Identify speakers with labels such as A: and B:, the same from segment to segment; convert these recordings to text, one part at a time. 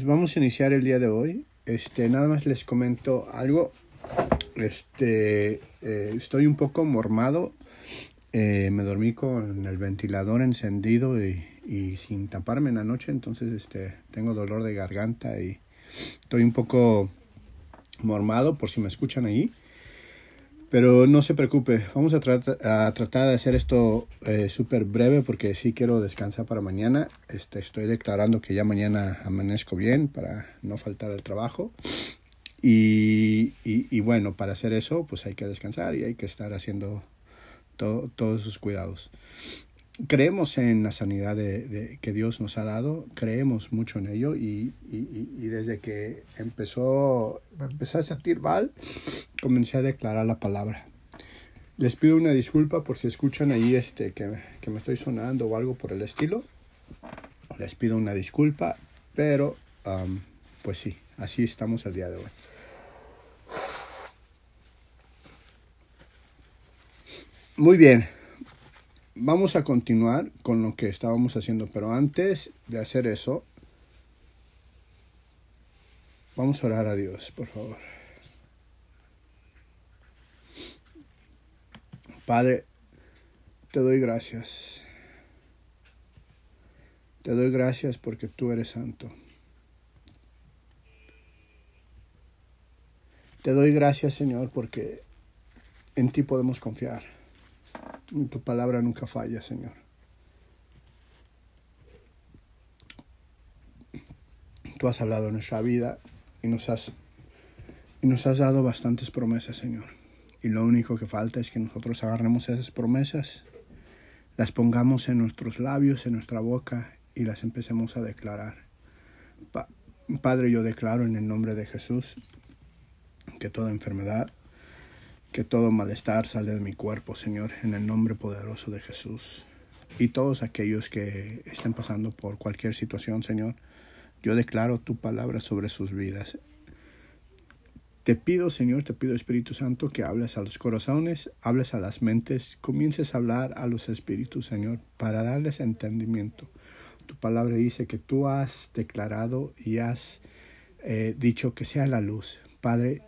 A: Pues vamos a iniciar el día de hoy. Este, nada más les comento algo. Este, eh, estoy un poco mormado. Eh, me dormí con el ventilador encendido y, y, sin taparme en la noche, entonces este, tengo dolor de garganta y estoy un poco mormado por si me escuchan ahí. Pero no se preocupe, vamos a, a tratar de hacer esto eh, súper breve porque sí quiero descansar para mañana. Este, estoy declarando que ya mañana amanezco bien para no faltar al trabajo. Y, y, bueno, para hacer eso, pues hay que descansar y hay que estar haciendo todo, todos sus cuidados creemos en la sanidad de, que Dios nos ha dado, creemos mucho en ello y, desde que empezó, empecé a sentir mal, comencé a declarar la palabra. Les pido una disculpa por si escuchan ahí este, que, que me estoy sonando o algo por el estilo. Les pido una disculpa, pero um, pues sí, así estamos el día de hoy. Muy bien, vamos a continuar con lo que estábamos haciendo, pero antes de hacer eso, vamos a orar a Dios, por favor. Padre, te doy gracias. Te doy gracias porque tú eres santo. Te doy gracias, Señor, porque en ti podemos confiar. Tu palabra nunca falla, Señor. Tú has hablado en nuestra vida y nos has, y nos has dado bastantes promesas, Señor. Y lo único que falta es que nosotros agarremos esas promesas, las pongamos en nuestros labios, en nuestra boca y las empecemos a declarar. Pa Padre, yo declaro en el nombre de Jesús que toda enfermedad, que todo malestar sale de mi cuerpo, Señor, en el nombre poderoso de Jesús. Y todos aquellos que estén pasando por cualquier situación, Señor, yo declaro tu palabra sobre sus vidas. Te pido, Señor, te pido, Espíritu Santo, que hables a los corazones, hables a las mentes, comiences a hablar a los espíritus, Señor, para darles entendimiento. Tu palabra dice que tú has declarado y has eh, dicho que sea la luz. Padre,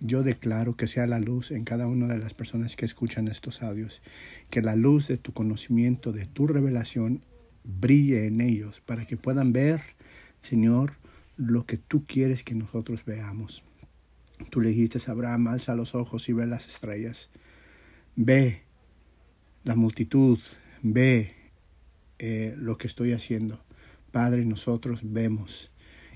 A: yo declaro que sea la luz en cada una de las personas que escuchan estos audios, que la luz de tu conocimiento, de tu revelación, brille en ellos para que puedan ver, Señor, lo que tú quieres que nosotros veamos. Tú le dijiste a Abraham, alza los ojos y ve las estrellas. Ve la multitud, ve eh, lo que estoy haciendo. Padre, nosotros vemos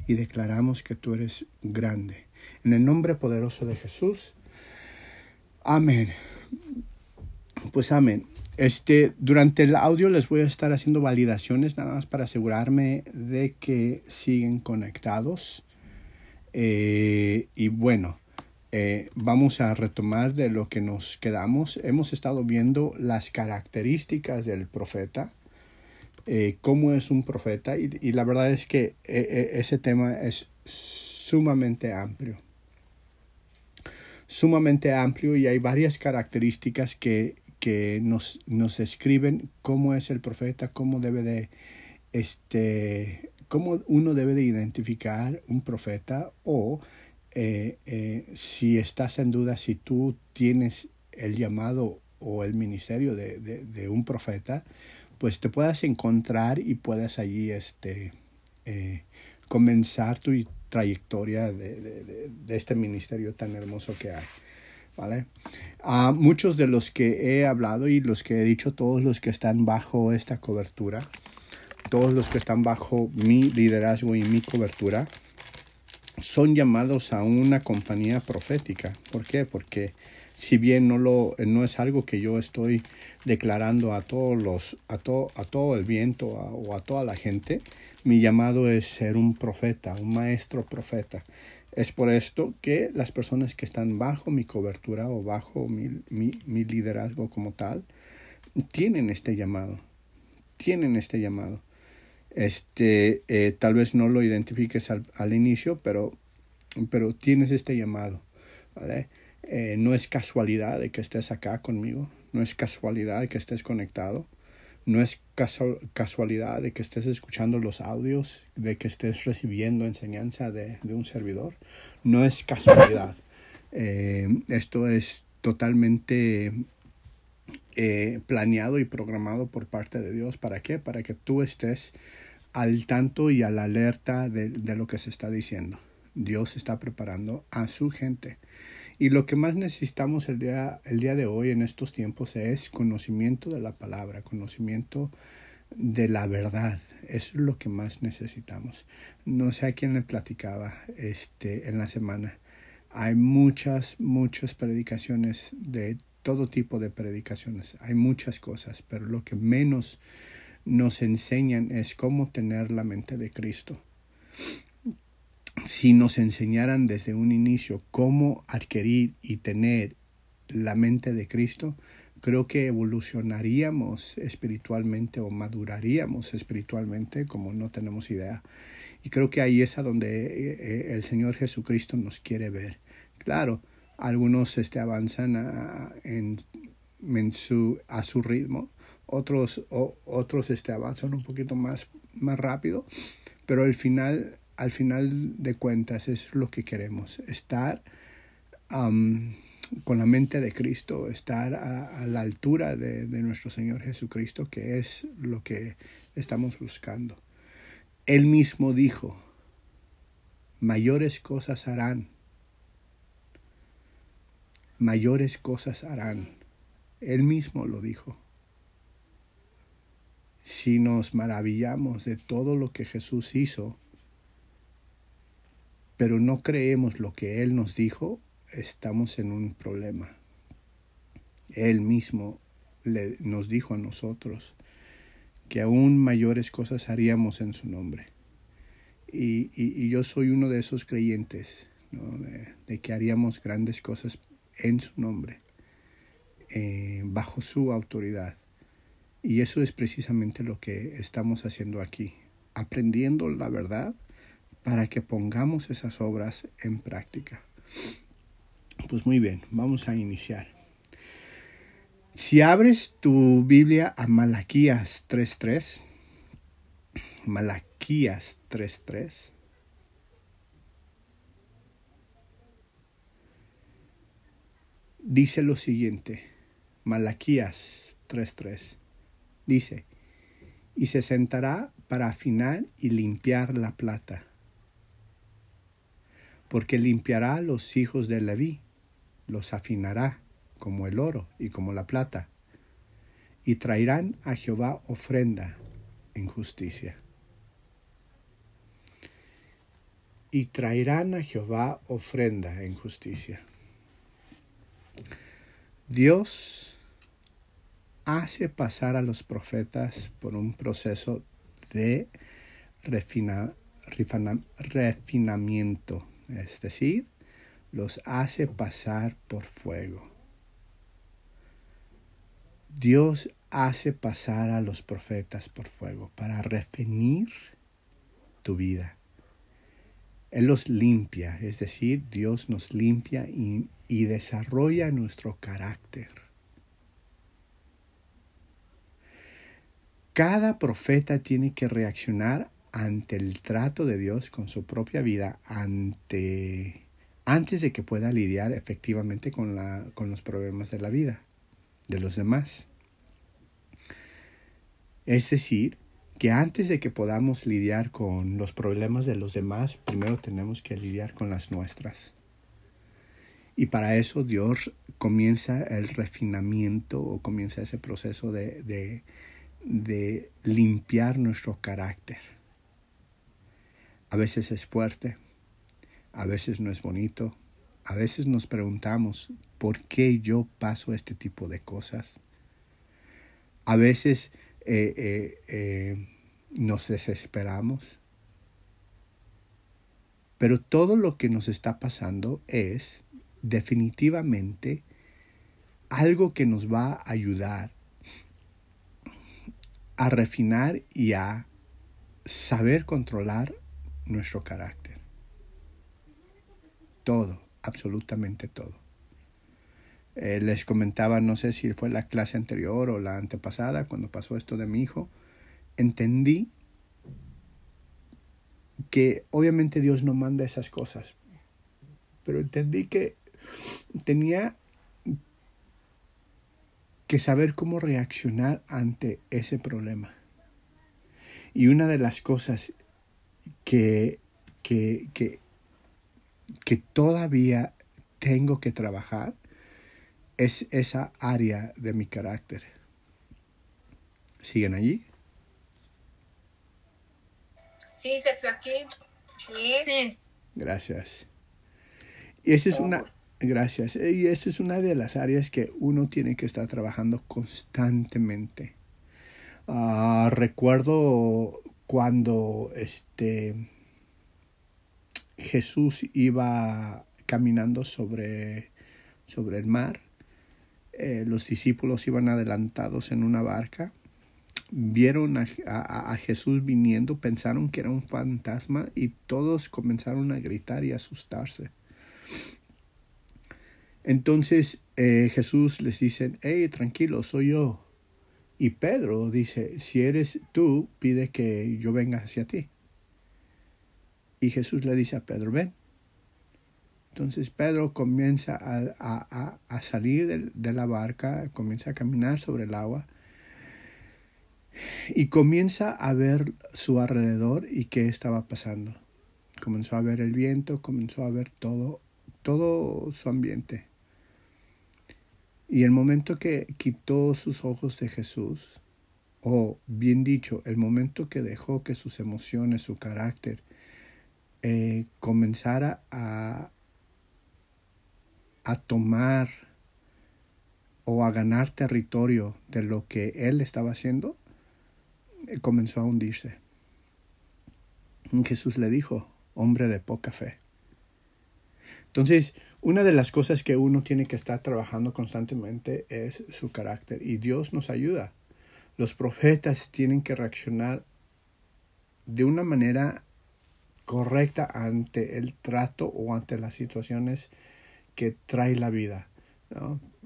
A: y declaramos que tú eres grande en el nombre poderoso de Jesús. Amén. Pues amén. Este, durante el audio les voy a estar haciendo validaciones nada más para asegurarme de que siguen conectados. Eh, y bueno, eh, vamos a retomar de lo que nos quedamos. Hemos estado viendo las características del profeta, eh, cómo es un profeta, y, la verdad es que ese tema es sumamente amplio sumamente amplio y hay varias características que, que nos, nos describen cómo es el profeta, cómo debe de, este, cómo uno debe de identificar un profeta o eh, eh, si estás en duda si tú tienes el llamado o el ministerio de, de, de un profeta, pues te puedas encontrar y puedas allí este, eh, comenzar tu trayectoria de, de, de, este ministerio tan hermoso que hay. ¿Vale? A muchos de los que he hablado y los que he dicho, todos los que están bajo esta cobertura, todos los que están bajo mi liderazgo y mi cobertura, son llamados a una compañía profética. ¿Por qué? Porque si bien no, lo, no es algo que yo estoy declarando a todos los, a, to, a todo el viento a, o a toda la gente, mi llamado es ser un profeta, un maestro profeta. Es por esto que las personas que están bajo mi cobertura o bajo mi, liderazgo como tal, tienen este llamado, tienen este llamado. Este, eh, tal vez no lo identifiques al, al, inicio, pero, pero tienes este llamado, ¿vale? Eh, no es casualidad de que estés acá conmigo, no es casualidad de que estés conectado, No es casualidad de que estés escuchando los audios, de que estés recibiendo enseñanza de, un servidor. No es casualidad. Eh, esto es totalmente eh, planeado y programado por parte de Dios. ¿Para qué? Para que tú estés al tanto y a la alerta de, de lo que se está diciendo. Dios está preparando a su gente. Y lo que más necesitamos el día, el día de hoy en estos tiempos es conocimiento de la palabra, conocimiento de la verdad. Eso es lo que más necesitamos. No sé a quién le platicaba este, en la semana. Hay muchas, muchas predicaciones de todo tipo de predicaciones. Hay muchas cosas, pero lo que menos nos enseñan es cómo tener la mente de Cristo. Si nos enseñaran desde un inicio cómo adquirir y tener la mente de Cristo, creo que evolucionaríamos espiritualmente o maduraríamos espiritualmente como no tenemos idea. Y creo que ahí es donde eh, eh, el Señor Jesucristo nos quiere ver. Claro, algunos este, avanzan a, en, su, a su ritmo, otros, otros este, avanzan un poquito más, más rápido, pero al final, al final de cuentas es lo que queremos, estar con la mente de Cristo, estar a, la altura de, nuestro Señor Jesucristo, que es lo que estamos buscando. Él mismo dijo, mayores cosas harán, mayores cosas harán. Él mismo lo dijo si nos maravillamos de todo lo que Jesús hizo, pero no creemos lo que Él nos dijo, estamos en un problema. Él mismo nos dijo a nosotros que aún mayores cosas haríamos en su nombre. Y, y, yo soy uno de esos creyentes, de, que haríamos grandes cosas en su nombre, eh, bajo su autoridad. Y eso es precisamente lo que estamos haciendo aquí, aprendiendo la verdad para que pongamos esas obras en práctica. Pues muy bien, vamos a iniciar. Si abres tu Biblia a Malaquías 3.3, Malaquías 3.3, dice lo siguiente, Malaquías 3.3. Dice, y se sentará para afinar y limpiar la plata, porque limpiará los hijos de Leví, los afinará como el oro y como la plata, y traerán a Jehová ofrenda en justicia. Y traerán a Jehová ofrenda en justicia. Dios hace pasar a los profetas por un proceso de refinamiento, es decir, los hace pasar por fuego. Dios hace pasar a los profetas por fuego para refinir tu vida. Él los limpia, es decir, Dios nos limpia y, y desarrolla nuestro carácter. Cada profeta tiene que reaccionar ante el trato de Dios con su propia vida ante, antes de que pueda lidiar efectivamente con, la, con los problemas de la vida de los demás. Es decir, que antes de que podamos lidiar con los problemas de los demás, primero tenemos que lidiar con las nuestras. Y para eso Dios comienza el refinamiento o comienza ese proceso de, de de limpiar nuestro carácter. A veces es fuerte, a veces no es bonito, a veces nos preguntamos por qué yo paso este tipo de cosas. A veces eh, eh, eh, nos desesperamos. Pero todo lo que nos está pasando es definitivamente algo que nos va a ayudar a refinar y a saber controlar nuestro carácter. Todo, absolutamente todo. Eh, les comentaba, no sé si fue la clase anterior o la antepasada, cuando pasó esto de mi hijo, entendí que obviamente Dios no manda esas cosas, pero entendí que tenía que saber cómo reaccionar ante ese problema. Y una de las cosas que, que, que, que todavía tengo que trabajar es esa área de mi carácter. ¿Siguen allí?
B: Sí, Sergio, aquí. Sí. sí.
A: Gracias. Y esa es una, Gracias. Y esa es una de las áreas que uno tiene que estar trabajando constantemente. Ah, recuerdo cuando este Jesús iba caminando sobre, sobre el mar, eh, los discípulos iban adelantados en una barca, vieron a, a Jesús viniendo, pensaron que era un fantasma y todos comenzaron a gritar y asustarse. Entonces eh, Jesús les dice, hey, tranquilo, soy yo. Y Pedro dice, si eres tú, pide que yo venga hacia ti. Y Jesús le dice a Pedro, ven. Entonces Pedro comienza a, salir de, la barca, comienza a caminar sobre el agua y comienza a ver su alrededor y qué estaba pasando. Comenzó a ver el viento, comenzó a ver todo su ambiente. Y el momento que quitó sus ojos de Jesús, o bien dicho, el momento que dejó que sus emociones, su carácter, eh, comenzara a, a tomar o a ganar territorio de lo que él estaba haciendo, eh, comenzó a hundirse. Jesús le dijo, hombre de poca fe. Entonces, una de las cosas que uno tiene que estar trabajando constantemente es su carácter y Dios nos ayuda. Los profetas tienen que reaccionar de una manera correcta ante el trato o ante las situaciones que trae la vida.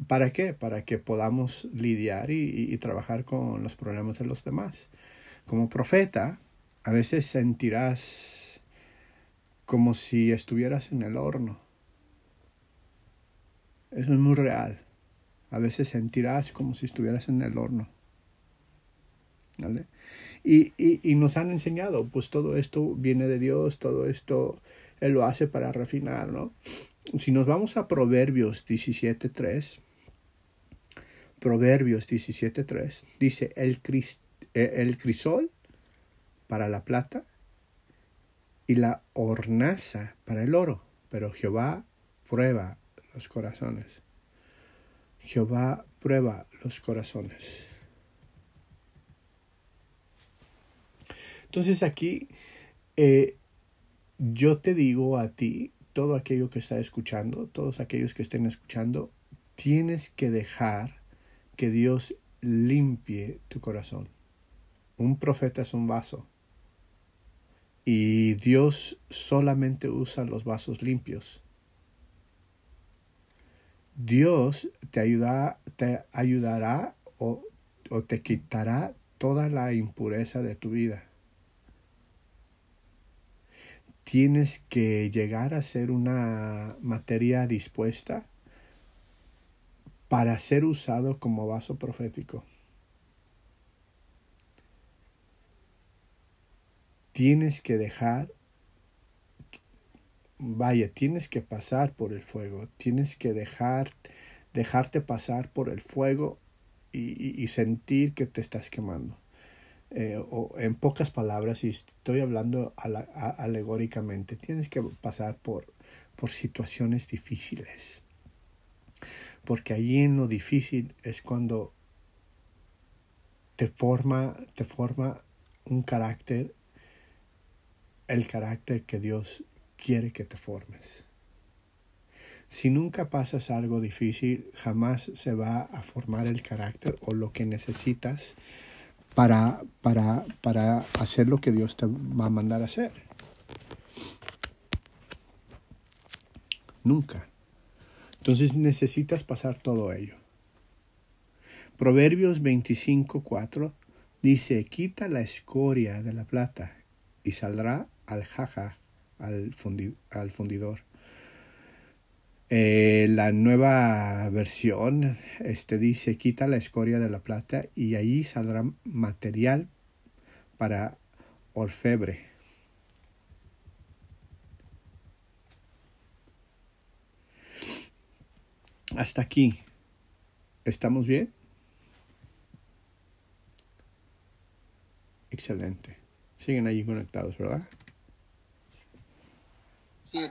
A: ¿Para qué? Para que podamos lidiar y, y, trabajar con los problemas de los demás. Como profeta, a veces sentirás como si estuvieras en el horno eso es muy real. A veces sentirás como si estuvieras en el horno. ¿Vale? Y, y, nos han enseñado, pues todo esto viene de Dios, todo esto Él lo hace para refinar, ¿no? Si nos vamos a Proverbios 17.3, Proverbios 17.3, dice, el, eh, el crisol para la plata y la hornaza para el oro, pero Jehová prueba los corazones. Jehová prueba los corazones. Entonces aquí eh, yo te digo a ti, todo aquello que está escuchando, todos aquellos que estén escuchando, tienes que dejar que Dios limpie tu corazón. Un profeta es un vaso. Y Dios solamente usa los vasos limpios. Dios te, ayuda, te ayudará o, o te quitará toda la impureza de tu vida. Tienes que llegar a ser una materia dispuesta para ser usado como vaso profético. Tienes que dejar vaya, tienes que pasar por el fuego, tienes que dejar, dejarte pasar por el fuego y, sentir que te estás quemando. Eh, o en pocas palabras, y estoy hablando alegóricamente, tienes que pasar por, por situaciones difíciles. Porque allí en lo difícil es cuando te forma, te forma un carácter, el carácter que Dios quiere que te formes. Si nunca pasas algo difícil, jamás se va a formar el carácter o lo que necesitas para, para, para hacer lo que Dios te va a mandar a hacer. Nunca. Entonces necesitas pasar todo ello. Proverbios 25:4 dice, quita la escoria de la plata y saldrá al jaja, al, fundidor. Eh, la nueva versión este, dice, quita la escoria de la plata y ahí saldrá material para orfebre. Hasta aquí. ¿Estamos bien? Excelente. Siguen allí conectados, ¿verdad?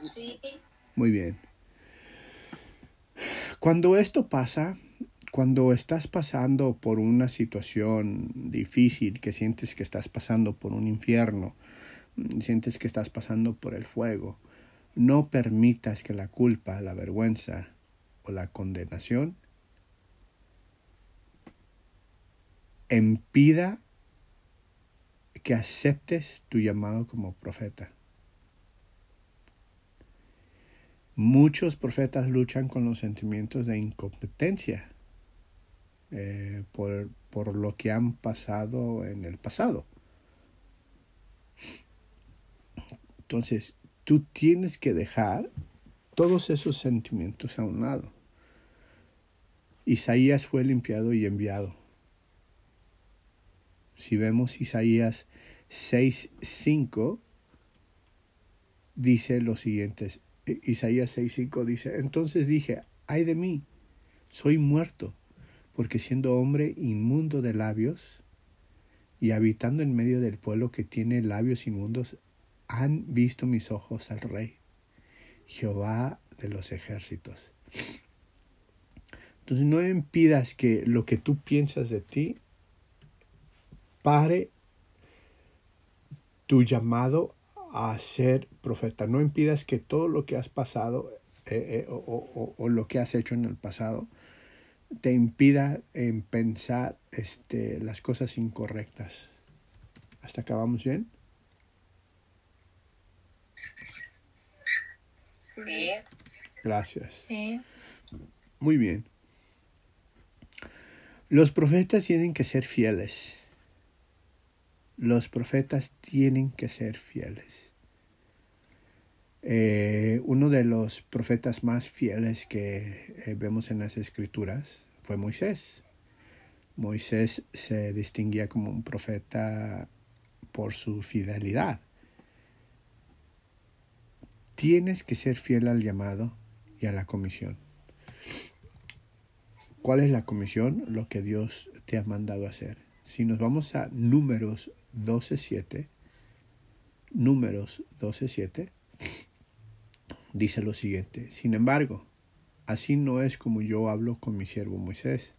A: Sí. Muy bien. Cuando esto pasa, cuando estás pasando por una situación difícil, que sientes que estás pasando por un infierno, sientes que estás pasando por el fuego, no permitas que la culpa, la vergüenza o la condenación impida que aceptes tu llamado como profeta. Muchos profetas luchan con los sentimientos de incompetencia eh, por, por lo que han pasado en el pasado. Entonces, tú tienes que dejar todos esos sentimientos a un lado. Isaías fue limpiado y enviado. Si vemos Isaías 6.5, dice lo siguiente. Isaías 6.5 dice, entonces dije, ay de mí, soy muerto, porque siendo hombre inmundo de labios y habitando en medio del pueblo que tiene labios inmundos, han visto mis ojos al rey, Jehová de los ejércitos. Entonces no impidas que lo que tú piensas de ti pare tu llamado a ser profeta. No impidas que todo lo que has pasado eh, eh, o, lo que has hecho en el pasado te impida en pensar este, las cosas incorrectas. ¿Hasta acá vamos bien? Sí. Gracias. Sí. Muy bien. Los profetas tienen que ser fieles los profetas tienen que ser fieles. Eh, uno de los profetas más fieles que eh, vemos en las escrituras fue Moisés. Moisés se distinguía como un profeta por su fidelidad. Tienes que ser fiel al llamado y a la comisión. ¿Cuál es la comisión? Lo que Dios te ha mandado hacer. Si nos vamos a números 12.7, números 12.7, dice lo siguiente, sin embargo, así no es como yo hablo con mi siervo Moisés,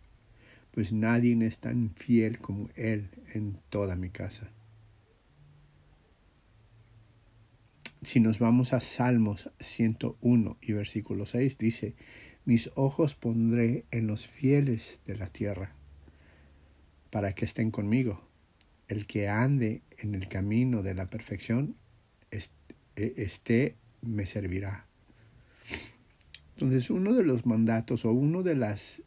A: pues nadie es tan fiel como él en toda mi casa. Si nos vamos a Salmos 101 y versículo 6, dice, mis ojos pondré en los fieles de la tierra, para que estén conmigo el que ande en el camino de la perfección, este me servirá. Entonces, uno de los mandatos o uno de las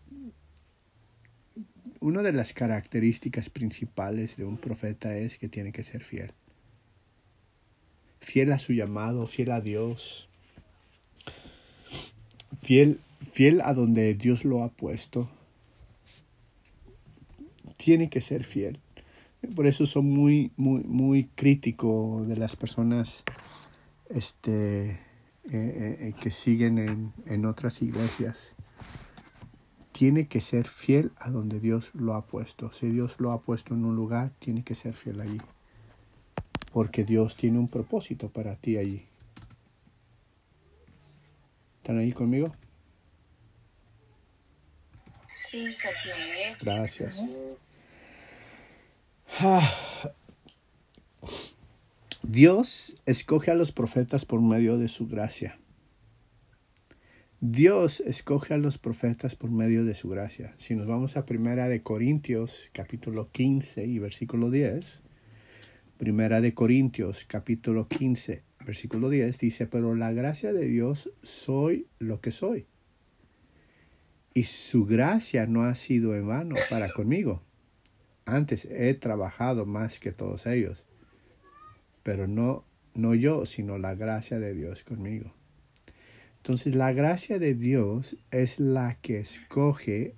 A: de las características principales de un profeta es que tiene que ser fiel. Fiel a su llamado, fiel a Dios. Fiel, fiel a donde Dios lo ha puesto. Tiene que ser fiel. Por eso son muy, muy, muy crítico de las personas este, eh, eh, que siguen en, en otras iglesias. Tiene que ser fiel a donde Dios lo ha puesto. Si Dios lo ha puesto en un lugar, tiene que ser fiel allí. Porque Dios tiene un propósito para ti allí. ¿Están ahí conmigo? Sí, Gracias. Ah. Dios escoge a los profetas por medio de su gracia. Dios escoge a los profetas por medio de su gracia. Si nos vamos a Primera de Corintios, capítulo 15 y versículo 10, Primera de Corintios, capítulo 15, versículo 10, dice, pero la gracia de Dios soy lo que soy. Y su gracia no ha sido en vano para conmigo. Antes he trabajado más que todos ellos, pero no, no yo, sino la gracia de Dios conmigo. Entonces la gracia de Dios es la que escoge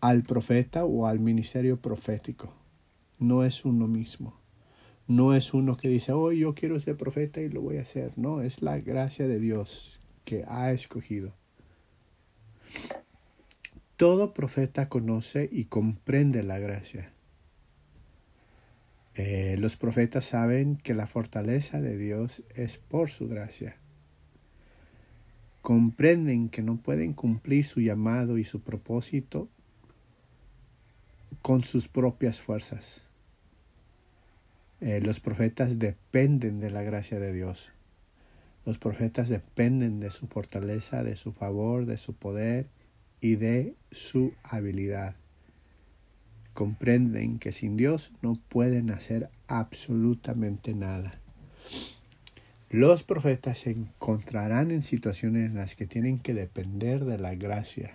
A: al profeta o al ministerio profético. No es uno mismo. No es uno que dice, oh, yo quiero ser profeta y lo voy a hacer. No, es la gracia de Dios que ha escogido. Todo profeta conoce y comprende la gracia. Eh, los profetas saben que la fortaleza de Dios es por su gracia. Comprenden que no pueden cumplir su llamado y su propósito con sus propias fuerzas. Eh, los profetas dependen de la gracia de Dios. Los profetas dependen de su fortaleza, de su favor, de su poder y de su habilidad. Comprenden que sin Dios no pueden hacer absolutamente nada. Los profetas se encontrarán en situaciones en las que tienen que depender de la gracia.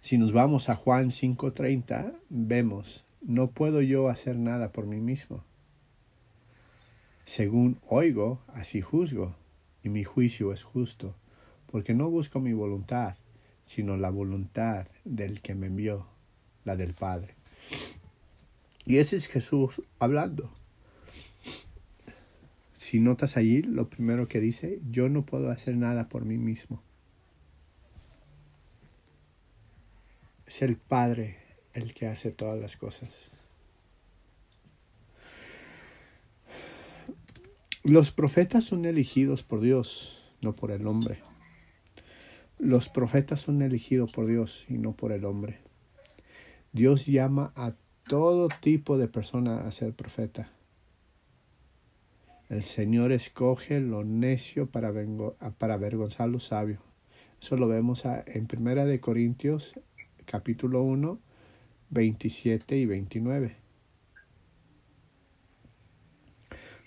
A: Si nos vamos a Juan 5:30, vemos no puedo yo hacer nada por mí mismo. Según oigo, así juzgo, y mi juicio es justo, porque no busco mi voluntad, sino la voluntad del que me envió, la del Padre. Y ese es Jesús hablando. Si notas allí, lo primero que dice, yo no puedo hacer nada por mí mismo. Es el Padre el que hace todas las cosas. Los profetas son elegidos por Dios, no por el hombre. Los profetas son elegidos por Dios y no por el hombre. Dios llama a todo tipo de persona a ser profeta. El Señor escoge lo necio para, para avergonzar lo sabio. Eso lo vemos en Primera de Corintios capítulo 1 27 y 29.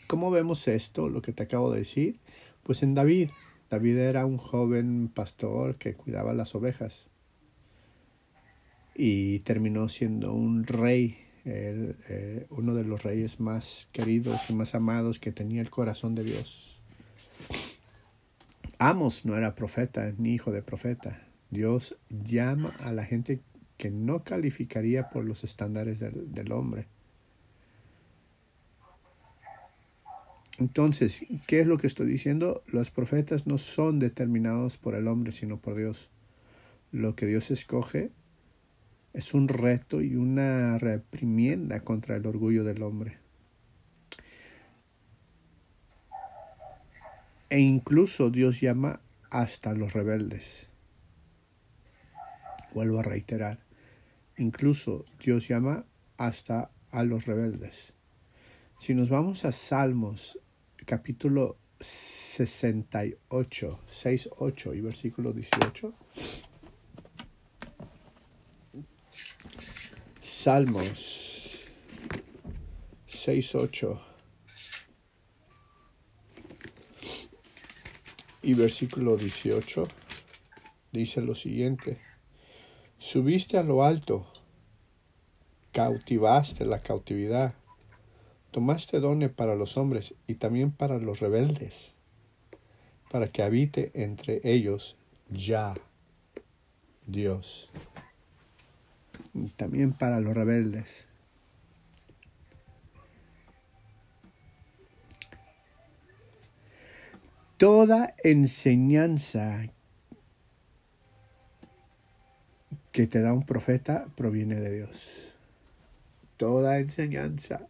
A: ¿Cómo vemos esto, lo que te acabo de decir? Pues en David. David era un joven pastor que cuidaba las ovejas y terminó siendo un rey, eh, uno de los reyes más queridos y más amados que tenía el corazón de Dios. Amos no era profeta ni hijo de profeta. Dios llama a la gente que no calificaría por los estándares del, hombre. Entonces, ¿qué es lo que estoy diciendo? Los profetas no son determinados por el hombre, sino por Dios. Lo que Dios escoge es un reto y una reprimienda contra el orgullo del hombre. E incluso Dios llama hasta los rebeldes. Vuelvo a reiterar. Incluso Dios llama hasta a los rebeldes. Si nos vamos a Salmos capítulo 68, 6, 8 y versículo 18. Salmos 6, 8 y versículo 18 dice lo siguiente. Subiste a lo alto, cautivaste la cautividad, tomaste dones para los hombres y también para los rebeldes, para que habite entre ellos ya Dios. También para los rebeldes. Toda enseñanza que te da un profeta proviene de Dios. Toda enseñanza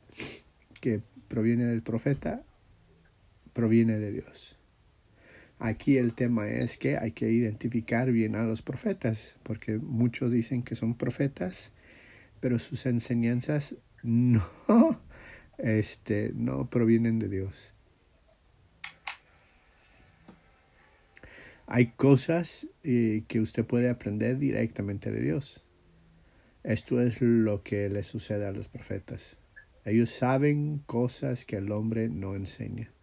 A: que proviene del profeta proviene de Dios. Aquí el tema es que hay que identificar bien a los profetas, porque muchos dicen que son profetas, pero sus enseñanzas no, este, no provienen de Dios. Hay cosas eh, que usted puede aprender directamente de Dios. Esto es lo que le sucede a los profetas. Ellos saben cosas que el hombre no enseña.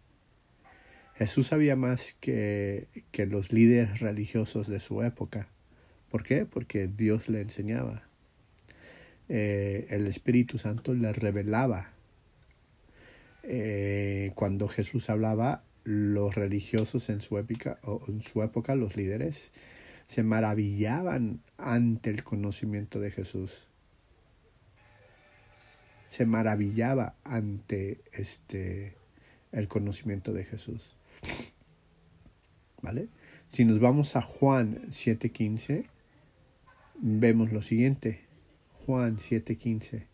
A: Jesús sabía más que, que los líderes religiosos de su época. ¿Por qué? Porque Dios le enseñaba. Eh, el Espíritu Santo le revelaba. Eh, cuando Jesús hablaba, los religiosos en su, época, o en su época, los líderes, se maravillaban ante el conocimiento de Jesús. Se maravillaba ante este el conocimiento de Jesús. ¿Vale? Si nos vamos a Juan 7:15, vemos lo siguiente. Juan 7:15.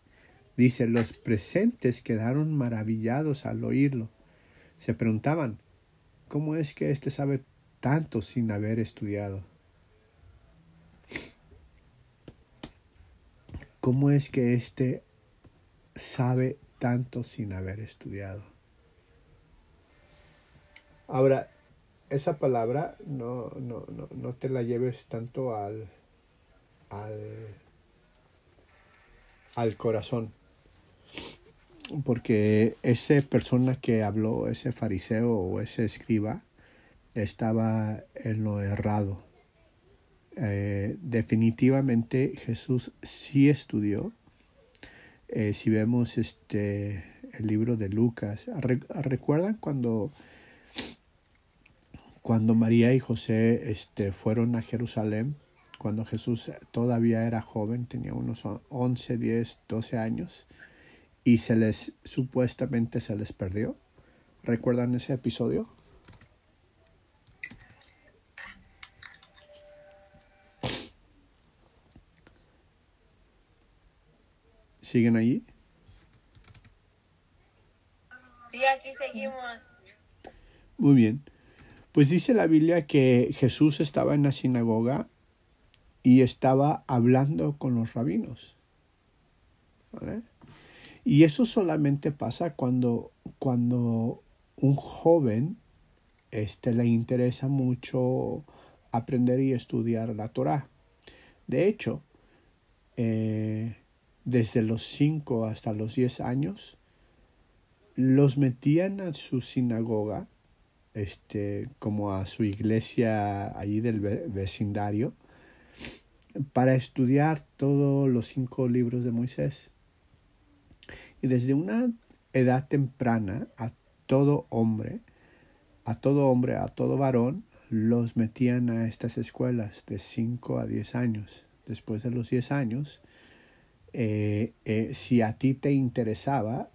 A: Dice, los presentes quedaron maravillados al oírlo. Se preguntaban, ¿cómo es que éste sabe tanto sin haber estudiado? ¿Cómo es que éste sabe tanto sin haber estudiado? Ahora, esa palabra no, no, no, no te la lleves tanto al, al, al corazón. Porque esa persona que habló, ese fariseo o ese escriba, estaba en lo errado. Eh, definitivamente Jesús sí estudió. Eh, si vemos este el libro de Lucas, ¿recuerdan cuando cuando María y José este, fueron a Jerusalén? Cuando Jesús todavía era joven, tenía unos 11, 10, 12 años, y se les supuestamente se les perdió. ¿Recuerdan ese episodio? ¿Siguen allí?
B: Sí, aquí seguimos.
A: Muy bien. Pues dice la Biblia que Jesús estaba en la sinagoga y estaba hablando con los rabinos. Y eso solamente pasa cuando, cuando un joven este, le interesa mucho aprender y estudiar la Torah. De hecho, eh, desde los 5 hasta los 10 años, los metían a su sinagoga, este, como a su iglesia allí del vecindario, para estudiar todos los cinco libros de Moisés. Y desde una edad temprana a todo hombre, a todo hombre, a todo varón, los metían a estas escuelas de 5 a 10 años. Después de los 10 años, eh, eh, si a ti te interesaba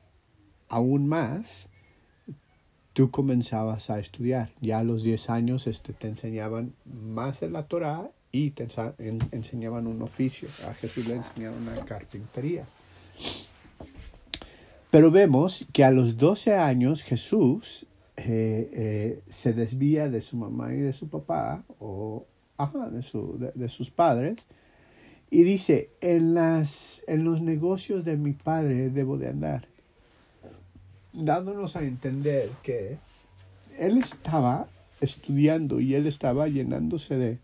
A: aún más, tú comenzabas a estudiar. Ya a los 10 años este, te enseñaban más de la Torah y te enseñaban un oficio. A Jesús le enseñaron una carpintería. Pero vemos que a los 12 años Jesús eh, se desvía de su mamá y de su papá, o de, de sus padres, y dice, en, las, en los negocios de mi padre debo de andar. Dándonos a entender que él estaba estudiando y él estaba llenándose de,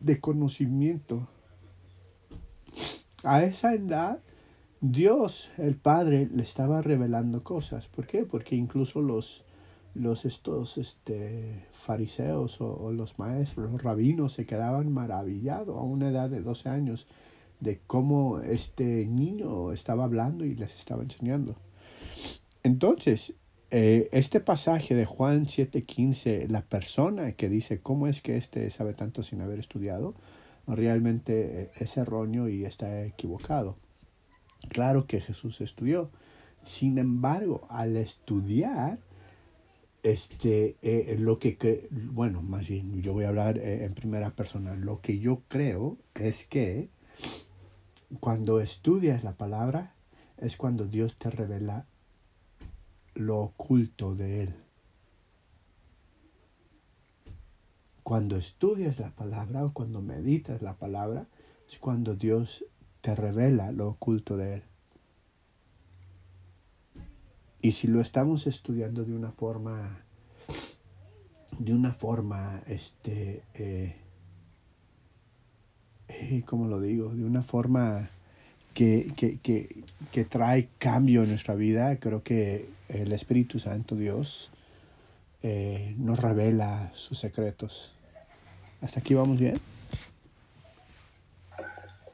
A: de conocimiento. A esa edad, Dios, el Padre, le estaba revelando cosas. ¿Por qué? Porque incluso los, los estos este, fariseos o, los maestros, los rabinos se quedaban maravillados a una edad de 12 años de cómo este niño estaba hablando y les estaba enseñando. Entonces, eh, este pasaje de Juan 7:15, la persona que dice cómo es que este sabe tanto sin haber estudiado, realmente es erróneo y está equivocado. Claro que Jesús estudió. Sin embargo, al estudiar, este, eh, lo que, bueno, más bien yo voy a hablar eh, en primera persona. Lo que yo creo es que cuando estudias la palabra es cuando Dios te revela lo oculto de Él. Cuando estudias la palabra o cuando meditas la palabra es cuando Dios te revela lo oculto de Él. Y si lo estamos estudiando de una forma, de una forma, este, eh, eh, ¿cómo lo digo? De una forma que, que, que, que, trae cambio en nuestra vida, creo que el Espíritu Santo Dios eh, nos revela sus secretos. ¿Hasta aquí vamos bien?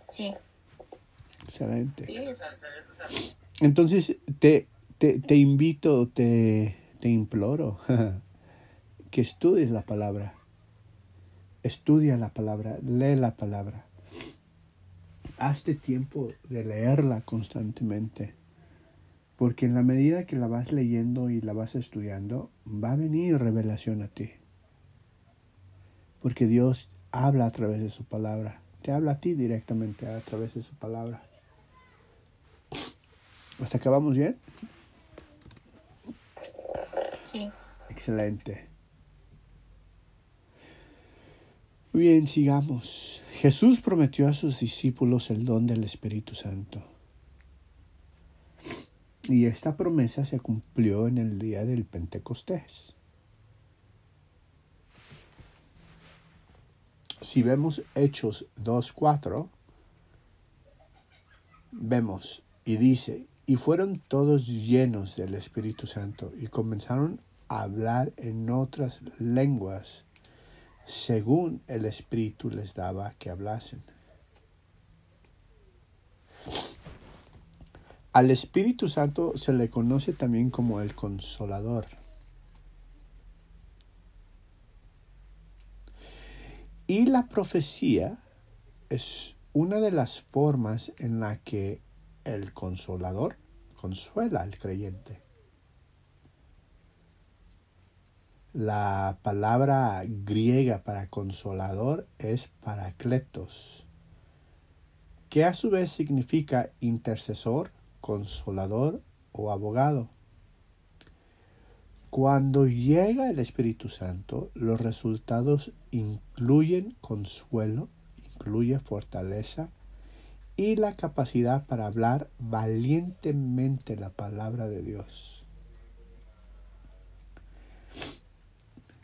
B: Sí.
A: Excelente. Entonces, te, te, te invito, te, te imploro que estudies la palabra. Estudia la palabra, lee la palabra. Hazte tiempo de leerla constantemente. Porque en la medida que la vas leyendo y la vas estudiando, va a venir revelación a ti. Porque Dios habla a través de su palabra. Te habla a ti directamente a través de su palabra. ¿Hasta acá vamos bien?
B: Sí.
A: Excelente. Bien, sigamos. Jesús prometió a sus discípulos el don del Espíritu Santo. Y esta promesa se cumplió en el día del Pentecostés. Si vemos Hechos 2.4, vemos y dice, y fueron todos llenos del Espíritu Santo y comenzaron a hablar en otras lenguas según el Espíritu les daba que hablasen. Al Espíritu Santo se le conoce también como el consolador. Y la profecía es una de las formas en la que el consolador consuela al creyente. La palabra griega para consolador es paracletos, que a su vez significa intercesor, consolador o abogado. Cuando llega el Espíritu Santo, los resultados incluyen consuelo, incluye fortaleza y la capacidad para hablar valientemente la palabra de Dios.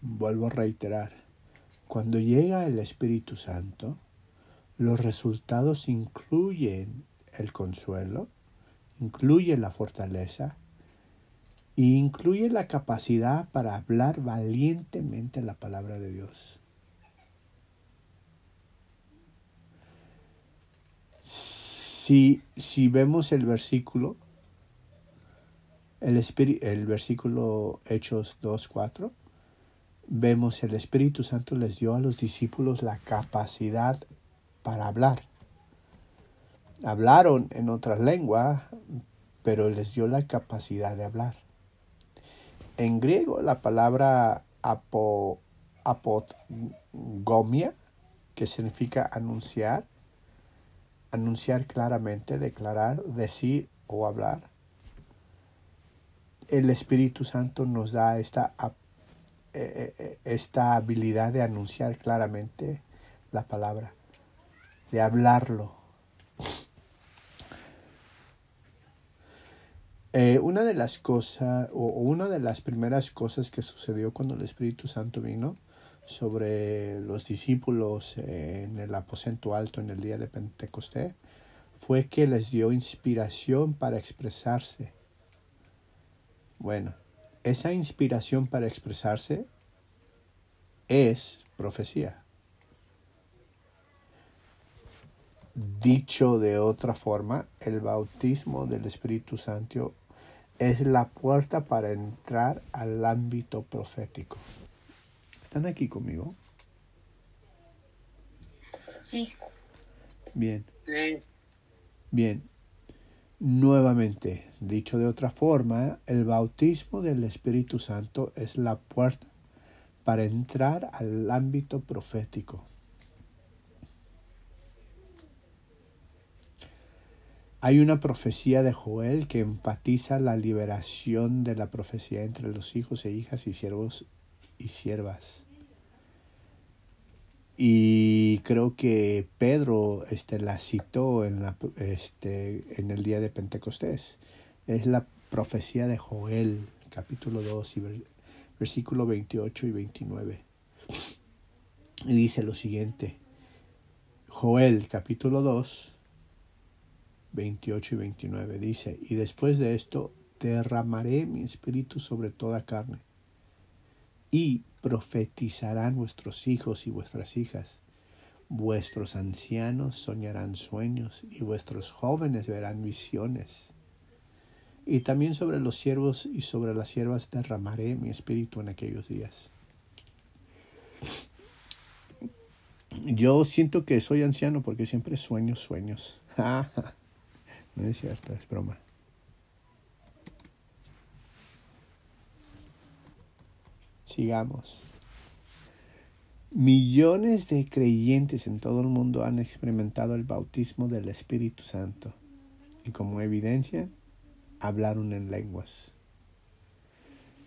A: Vuelvo a reiterar, cuando llega el Espíritu Santo, los resultados incluyen el consuelo, incluye la fortaleza e incluye la capacidad para hablar valientemente la palabra de Dios. Si, si vemos el versículo, el, el versículo Hechos 2.4, vemos el Espíritu Santo les dio a los discípulos la capacidad para hablar. Hablaron en otras lenguas, pero les dio la capacidad de hablar. En griego la palabra apo, apotgomia, que significa anunciar, anunciar claramente, declarar, decir o hablar. El Espíritu Santo nos da esta, eh, eh, esta habilidad de anunciar claramente la palabra, de hablarlo. Eh, una de las cosas, o una de las primeras cosas que sucedió cuando el Espíritu Santo vino sobre los discípulos en el aposento alto en el día de Pentecostés, fue que les dio inspiración para expresarse. Bueno, esa inspiración para expresarse es profecía. Dicho de otra forma, el bautismo del Espíritu Santo es la puerta para entrar al ámbito profético. ¿Están aquí conmigo?
B: Sí.
A: Bien.
C: Sí.
A: Bien. Nuevamente, dicho de otra forma, el bautismo del Espíritu Santo es la puerta para entrar al ámbito profético. Hay una profecía de Joel que empatiza la liberación de la profecía entre los hijos e hijas y siervos y siervas. Y creo que Pedro este, la citó en, la, este, en el día de Pentecostés. Es la profecía de Joel, capítulo 2, y versículo 28 y 29. Y dice lo siguiente. Joel, capítulo 2, 28 y 29. Dice, y después de esto derramaré mi espíritu sobre toda carne. Y profetizarán vuestros hijos y vuestras hijas. Vuestros ancianos soñarán sueños y vuestros jóvenes verán visiones. Y también sobre los siervos y sobre las siervas derramaré mi espíritu en aquellos días. Yo siento que soy anciano porque siempre sueño sueños. no es cierto, es broma. Sigamos. Millones de creyentes en todo el mundo han experimentado el bautismo del Espíritu Santo y como evidencia hablaron en lenguas.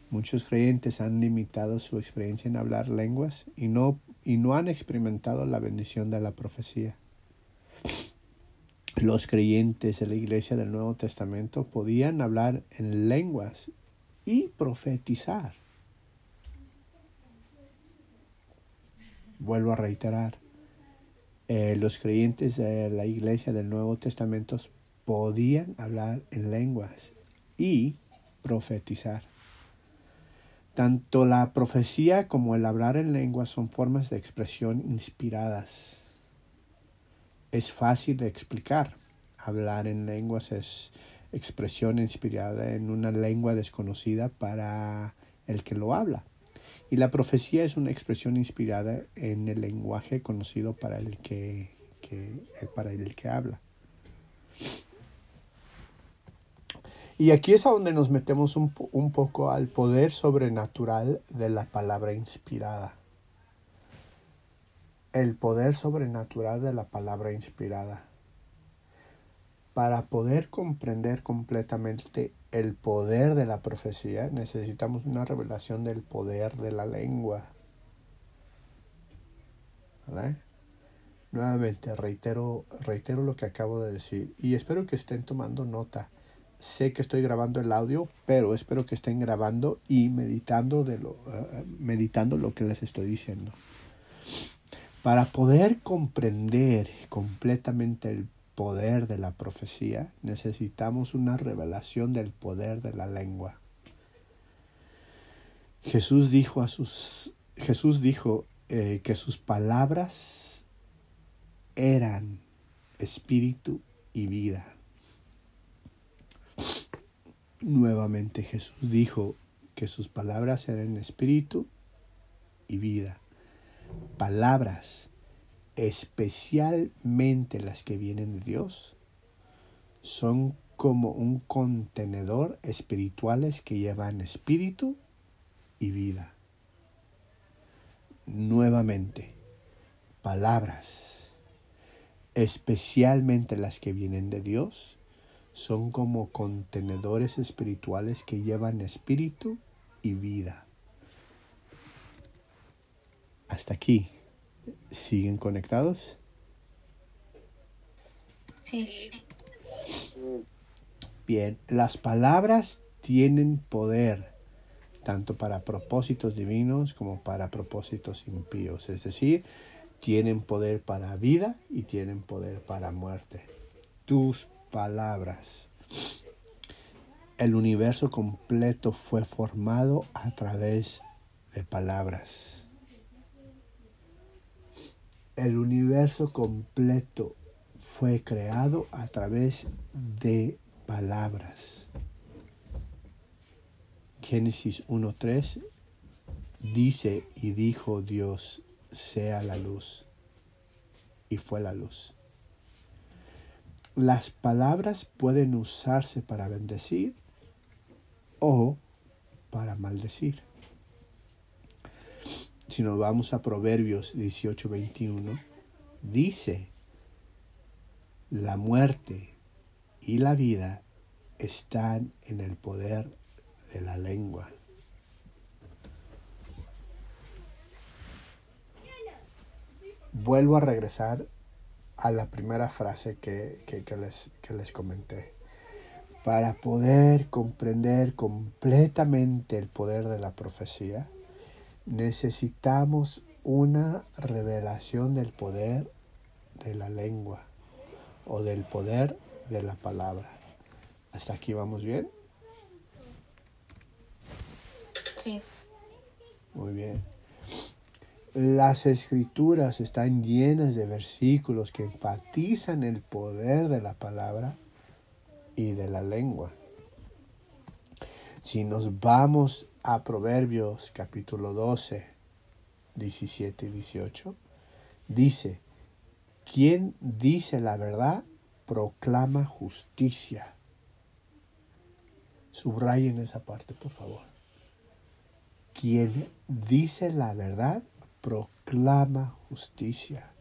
A: Muchos creyentes han limitado su experiencia en hablar lenguas y no, y no han experimentado la bendición de la profecía. Los creyentes de la iglesia del Nuevo Testamento podían hablar en lenguas y profetizar. vuelvo a reiterar, eh, los creyentes de la iglesia del Nuevo Testamento podían hablar en lenguas y profetizar. Tanto la profecía como el hablar en lenguas son formas de expresión inspiradas. Es fácil de explicar. Hablar en lenguas es expresión inspirada en una lengua desconocida para el que lo habla. Y la profecía es una expresión inspirada en el lenguaje conocido para el que, para el que habla. Y aquí es a donde nos metemos un, un poco al poder sobrenatural de la palabra inspirada. El poder sobrenatural de la palabra inspirada. Para poder comprender completamente el poder de la profecía, necesitamos una revelación del poder de la lengua. Nuevamente, reitero, reitero lo que acabo de decir y espero que estén tomando nota. Sé que estoy grabando el audio, pero espero que estén grabando y meditando, de lo, eh, meditando lo que les estoy diciendo. Para poder comprender completamente el poder de la profecía, necesitamos una revelación del poder de la lengua. Jesús dijo a sus Jesús dijo eh, que sus palabras eran espíritu y vida. Nuevamente Jesús dijo que sus palabras eran espíritu y vida. Palabras especialmente las que vienen de Dios, son como un contenedor espirituales que llevan espíritu y vida. Nuevamente, palabras, especialmente las que vienen de Dios, son como contenedores espirituales que llevan espíritu y vida. Hasta aquí. ¿Siguen conectados?
B: Sí.
A: Bien, las palabras tienen poder tanto para propósitos divinos como para propósitos impíos. Es decir, tienen poder para vida y tienen poder para muerte. Tus palabras. El universo completo fue formado a través de palabras el universo completo fue creado a través de palabras. Génesis 1.3 dice y dijo Dios, sea la luz. Y fue la luz. Las palabras pueden usarse para bendecir o para maldecir. Si nos vamos a Proverbios 18:21, dice, la muerte y la vida están en el poder de la lengua. Vuelvo a regresar a la primera frase que, les, que les comenté. Para poder comprender completamente el poder de la profecía, necesitamos una revelación del poder de la lengua o del poder de la palabra. ¿Hasta aquí vamos bien?
B: Sí.
A: Muy bien. Las escrituras están llenas de versículos que enfatizan el poder de la palabra y de la lengua. Si nos vamos a Proverbios capítulo 12, 17 y 18, dice, quien dice la verdad proclama justicia. Subrayen esa parte, por favor. Quien dice la verdad proclama justicia.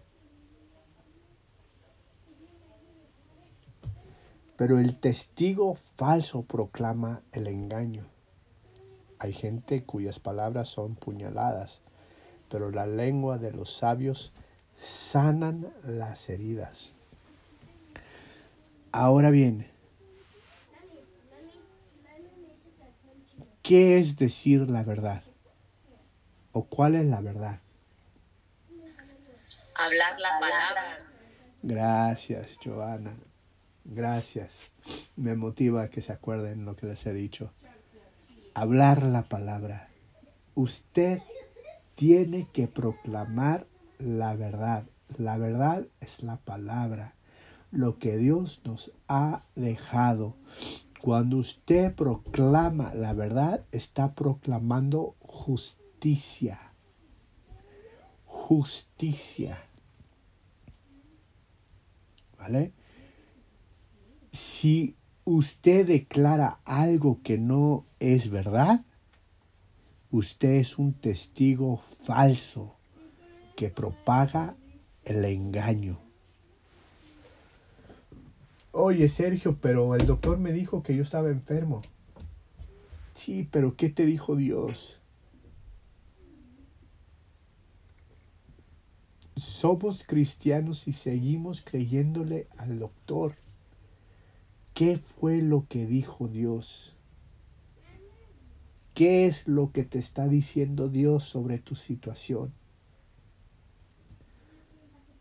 A: Pero el testigo falso proclama el engaño. Hay gente cuyas palabras son puñaladas, pero la lengua de los sabios sanan las heridas. Ahora bien, ¿qué es decir la verdad? ¿O cuál es la verdad?
B: Hablar la palabra.
A: Gracias, Joana. Gracias. Me motiva que se acuerden lo que les he dicho. Hablar la palabra. Usted tiene que proclamar la verdad. La verdad es la palabra. Lo que Dios nos ha dejado. Cuando usted proclama la verdad, está proclamando justicia. Justicia. ¿Vale? Si usted declara algo que no es verdad, usted es un testigo falso que propaga el engaño. Oye, Sergio, pero el doctor me dijo que yo estaba enfermo. Sí, pero ¿qué te dijo Dios? Somos cristianos y seguimos creyéndole al doctor. ¿Qué fue lo que dijo Dios? ¿Qué es lo que te está diciendo Dios sobre tu situación?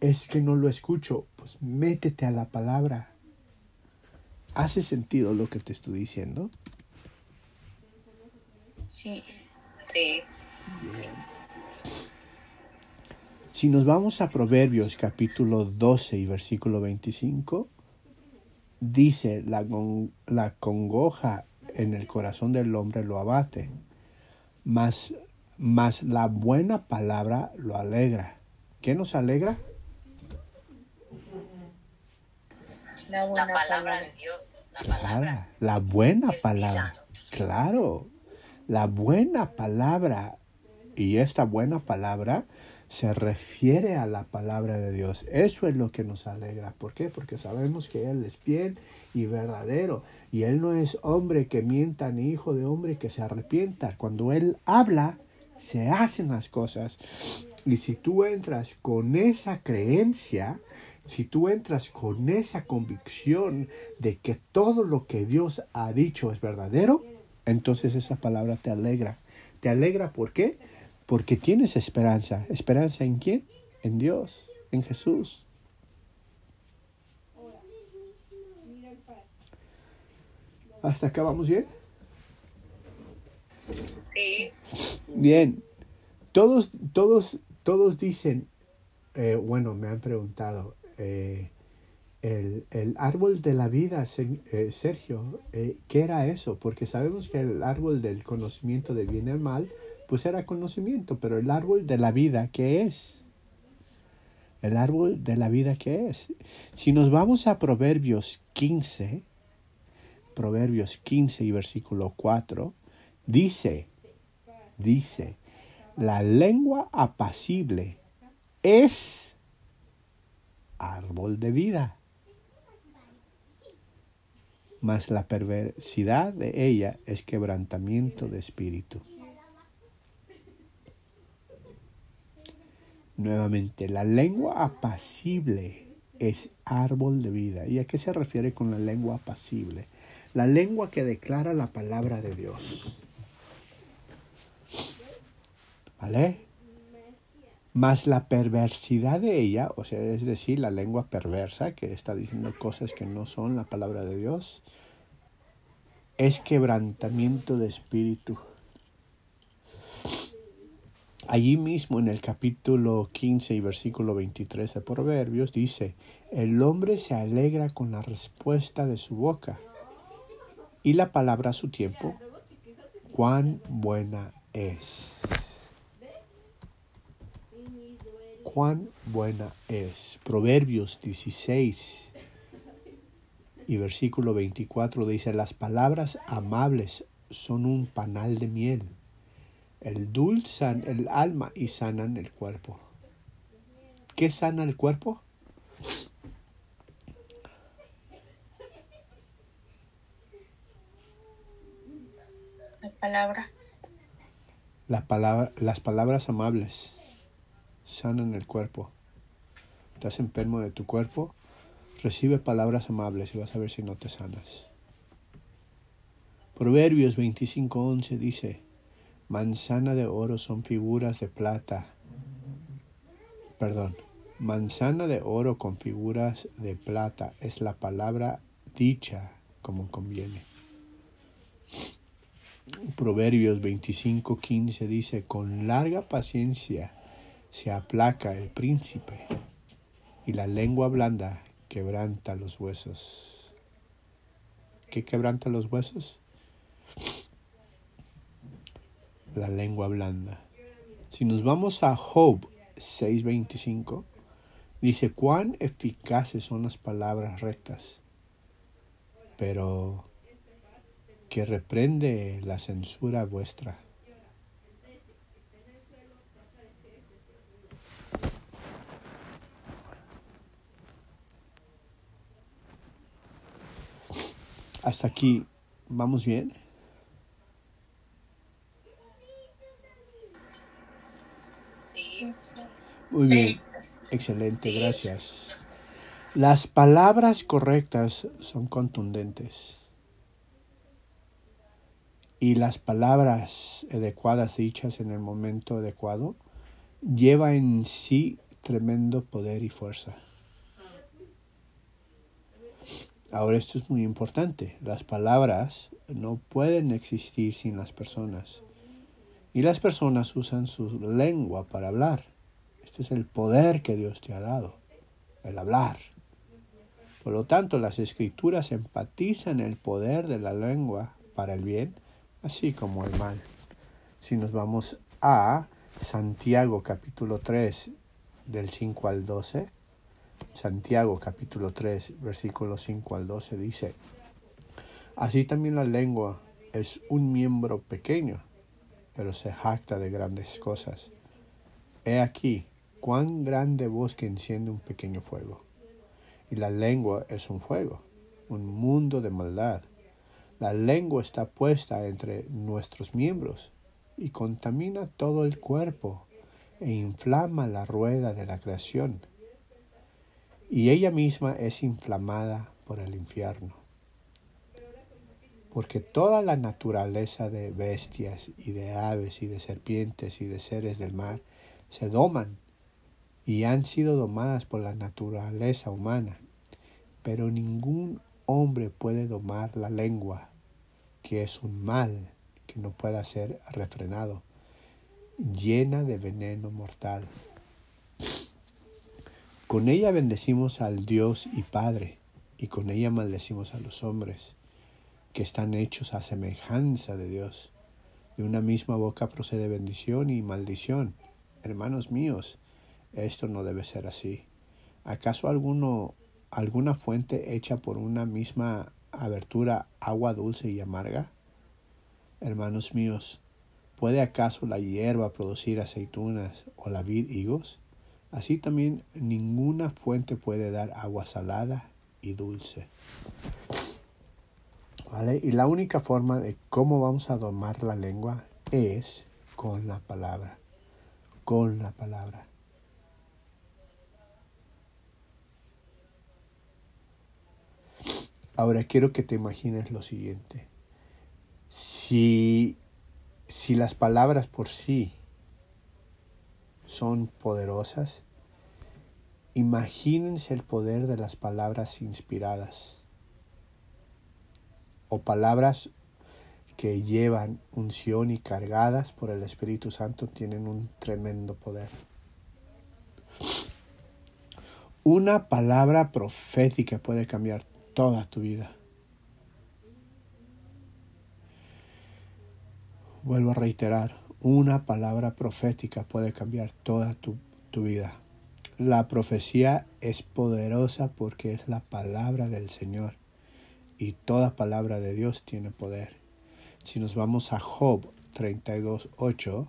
A: Es que no lo escucho. Pues métete a la palabra. ¿Hace sentido lo que te estoy diciendo?
B: Sí. Sí.
A: Bien. Si nos vamos a Proverbios capítulo 12 y versículo 25, dice, la, la congoja en el corazón del hombre lo abate, mas, mas la buena palabra lo alegra. ¿Qué nos alegra?
B: La, buena palabra de Dios. La, palabra.
A: la buena palabra. Claro, la buena palabra. Y esta buena palabra se refiere a la palabra de Dios. Eso es lo que nos alegra. ¿Por qué? Porque sabemos que Él es fiel y verdadero. Y Él no es hombre que mienta ni hijo de hombre que se arrepienta. Cuando Él habla, se hacen las cosas. Y si tú entras con esa creencia, si tú entras con esa convicción de que todo lo que Dios ha dicho es verdadero, entonces esa palabra te alegra. ¿Te alegra por qué? Porque tienes esperanza. ¿Esperanza en quién? En Dios, en Jesús. ¿Hasta acá vamos bien?
B: Sí.
A: Bien. Todos, todos, todos dicen, eh, bueno, me han preguntado, eh, el, el, árbol de la vida, eh, Sergio, ¿qué era eso? Porque sabemos que el árbol del conocimiento de bien y mal pues era conocimiento, pero el árbol de la vida, ¿qué es? El árbol de la vida, ¿qué es? Si nos vamos a Proverbios 15, Proverbios 15 y versículo 4, dice, dice, la lengua apacible es árbol de vida, mas la perversidad de ella es quebrantamiento de espíritu. Nuevamente, la lengua apacible es árbol de vida. ¿Y a qué se refiere con la lengua apacible? La lengua que declara la palabra de Dios. ¿Vale? Más la perversidad de ella, o sea, es decir, la lengua perversa que está diciendo cosas que no son la palabra de Dios, es quebrantamiento de espíritu. Allí mismo en el capítulo 15 y versículo 23 de Proverbios dice, el hombre se alegra con la respuesta de su boca y la palabra a su tiempo, cuán buena es. Cuán buena es. Proverbios 16 y versículo 24 dice, las palabras amables son un panal de miel el dulzan el alma y sanan el cuerpo. ¿Qué sana el cuerpo?
B: La palabra.
A: La palabra, las palabras amables sanan el cuerpo. Estás enfermo de tu cuerpo, recibe palabras amables y vas a ver si no te sanas. Proverbios 25:11 dice, Manzana de oro son figuras de plata. Perdón. Manzana de oro con figuras de plata es la palabra dicha como conviene. Proverbios 25:15 dice, con larga paciencia se aplaca el príncipe y la lengua blanda quebranta los huesos. ¿Qué quebranta los huesos? La lengua blanda. Si nos vamos a Job 6:25, dice, cuán eficaces son las palabras rectas, pero que reprende la censura vuestra. Hasta aquí, ¿vamos bien? Muy bien, excelente, gracias. Las palabras correctas son contundentes. Y las palabras adecuadas dichas en el momento adecuado lleva en sí tremendo poder y fuerza. Ahora esto es muy importante. Las palabras no pueden existir sin las personas. Y las personas usan su lengua para hablar. Este es el poder que Dios te ha dado, el hablar. Por lo tanto, las escrituras empatizan el poder de la lengua para el bien, así como el mal. Si nos vamos a Santiago capítulo 3, del 5 al 12, Santiago capítulo 3, versículo 5 al 12 dice, Así también la lengua es un miembro pequeño pero se jacta de grandes cosas. He aquí cuán grande bosque enciende un pequeño fuego. Y la lengua es un fuego, un mundo de maldad. La lengua está puesta entre nuestros miembros y contamina todo el cuerpo e inflama la rueda de la creación. Y ella misma es inflamada por el infierno porque toda la naturaleza de bestias y de aves y de serpientes y de seres del mar se doman y han sido domadas por la naturaleza humana, pero ningún hombre puede domar la lengua, que es un mal que no pueda ser refrenado, llena de veneno mortal. Con ella bendecimos al Dios y Padre, y con ella maldecimos a los hombres que están hechos a semejanza de Dios. De una misma boca procede bendición y maldición. Hermanos míos, esto no debe ser así. ¿Acaso alguno, alguna fuente hecha por una misma abertura agua dulce y amarga? Hermanos míos, ¿puede acaso la hierba producir aceitunas o la vid higos? Así también ninguna fuente puede dar agua salada y dulce. Y la única forma de cómo vamos a domar la lengua es con la palabra, con la palabra. Ahora quiero que te imagines lo siguiente. Si, si las palabras por sí son poderosas, imagínense el poder de las palabras inspiradas o palabras que llevan unción y cargadas por el Espíritu Santo tienen un tremendo poder. Una palabra profética puede cambiar toda tu vida. Vuelvo a reiterar, una palabra profética puede cambiar toda tu, tu vida. La profecía es poderosa porque es la palabra del Señor y toda palabra de Dios tiene poder. Si nos vamos a Job 32.8,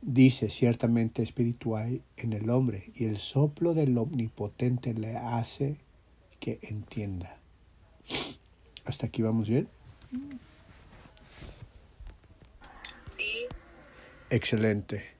A: dice ciertamente espiritual en el hombre y el soplo del omnipotente le hace que entienda. ¿Hasta aquí vamos bien?
B: Sí.
A: Excelente.